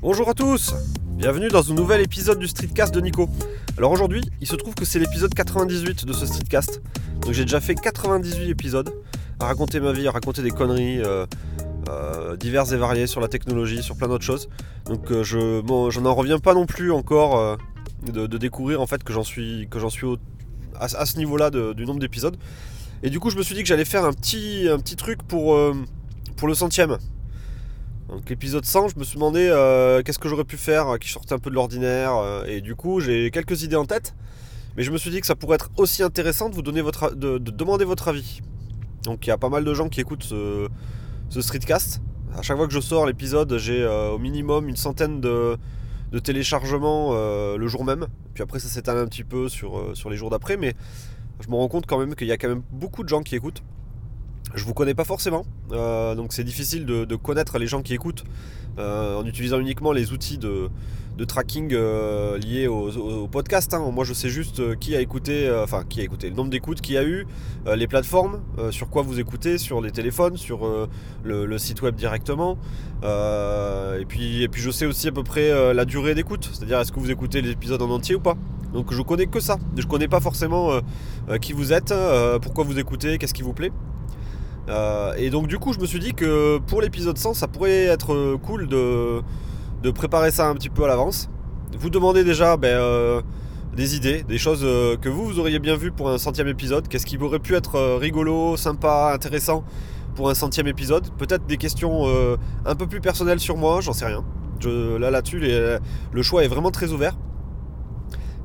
Bonjour à tous Bienvenue dans un nouvel épisode du Streetcast de Nico. Alors aujourd'hui, il se trouve que c'est l'épisode 98 de ce Streetcast. Donc j'ai déjà fait 98 épisodes à raconter ma vie, à raconter des conneries euh, euh, diverses et variées sur la technologie, sur plein d'autres choses. Donc euh, je bon, n'en reviens pas non plus encore de, découvrir en fait que j'en suis, que j'en suis à, ce niveau-là du nombre d'épisodes. Et du coup je me suis dit que j'allais faire un petit, truc pour le centième. Donc l'épisode 100, je me suis demandé euh, qu'est-ce que j'aurais pu faire euh, qui sortait un peu de l'ordinaire. Euh, et du coup, j'ai quelques idées en tête. Mais je me suis dit que ça pourrait être aussi intéressant de vous donner votre, de, demander votre avis. Donc il y a pas mal de gens qui écoutent ce, streetcast. À chaque fois que je sors l'épisode, j'ai au minimum une centaine de, téléchargements le jour même. Puis après, ça s'étale un petit peu sur les jours d'après. Mais je me rends compte quand même qu'il y a quand même beaucoup de gens qui écoutent. Je vous connais pas forcément, euh, donc c'est difficile de, connaître les gens qui écoutent euh, en utilisant uniquement les outils de, tracking euh, liés au, podcast. Hein. Moi je sais juste qui a écouté, enfin qui a écouté, le nombre d'écoutes qu'il y a eu, les plateformes, sur quoi vous écoutez, sur les téléphones, sur le, site web directement. et, puis, et puis je sais aussi à peu près la durée d'écoute, c'est-à-dire est-ce que vous écoutez l'épisode en entier ou pas. Donc je connais que ça. Je connais pas forcément qui vous êtes, pourquoi vous écoutez, qu'est-ce qui vous plaît. Euh, et donc du coup je me suis dit que pour l'épisode 100 ça pourrait être euh, cool de, préparer ça un petit peu à l'avance. Vous demandez déjà ben, euh, des idées, des choses que vous, vous auriez bien vu pour un centième épisode. Qu'est-ce qui aurait pu être rigolo, sympa, intéressant pour un centième épisode? Peut-être des questions un peu plus personnelles sur moi, j'en sais rien. là là-dessus le choix est vraiment très ouvert.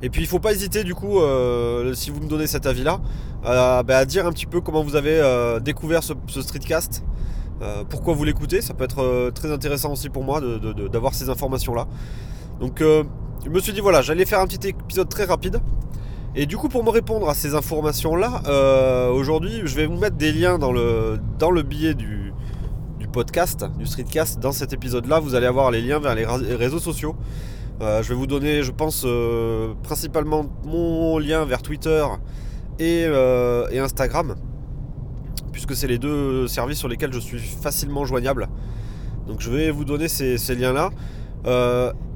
Et puis il faut pas hésiter du coup, euh, si vous me donnez cet avis-là, bah, à dire un petit peu comment vous avez euh, découvert ce, streetcast, euh, pourquoi vous l'écoutez, ça peut être très intéressant aussi pour moi d'avoir ces informations-là. Donc je me suis dit voilà, j'allais faire un petit épisode très rapide. Et du coup pour me répondre à ces informations-là, aujourd'hui je vais vous mettre des liens dans le, dans le billet du, du podcast, du streetcast. Dans cet épisode-là, vous allez avoir les liens vers les réseaux sociaux. Euh, je vais vous donner, je pense, euh, principalement mon lien vers Twitter euh, et, Instagram, puisque c'est les deux services sur lesquels je suis facilement joignable. Donc je vais vous donner ces, liens-là.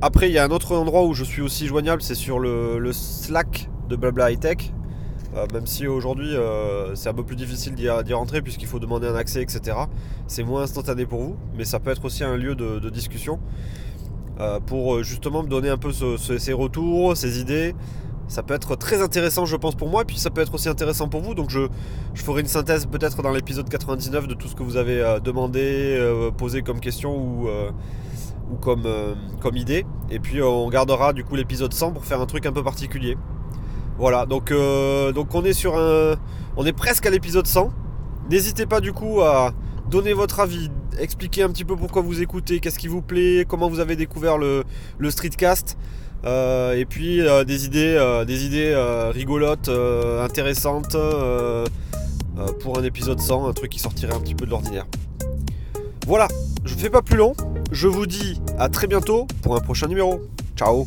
après, il y a un autre endroit où je suis aussi joignable, c'est sur le, Slack de Blabla High Tech. même si aujourd'hui c'est un peu plus difficile d'y rentrer puisqu'il faut demander un accès, etc. C'est moins instantané pour vous, mais ça peut être aussi un lieu de discussion. Euh, pour euh, justement me donner un peu ses retours, ses idées. Ça peut être très intéressant, je pense, pour moi, et puis ça peut être aussi intéressant pour vous. Donc, je, ferai une synthèse peut-être dans l'épisode 99 de tout ce que vous avez euh, demandé, posé comme question ou, comme idée. Et puis, on gardera du coup l'épisode 100 pour faire un truc un peu particulier. Voilà, donc, donc on est sur un. On est presque à l'épisode 100. N'hésitez pas du coup à donner votre avis, expliquer un petit peu pourquoi vous écoutez, qu'est-ce qui vous plaît, comment vous avez découvert le, streetcast. Euh, et puis euh, des idées, euh, des idées rigolotes, intéressantes pour un épisode 100, un truc qui sortirait un petit peu de l'ordinaire. Voilà, je ne fais pas plus long. Je vous dis à très bientôt pour un prochain numéro. Ciao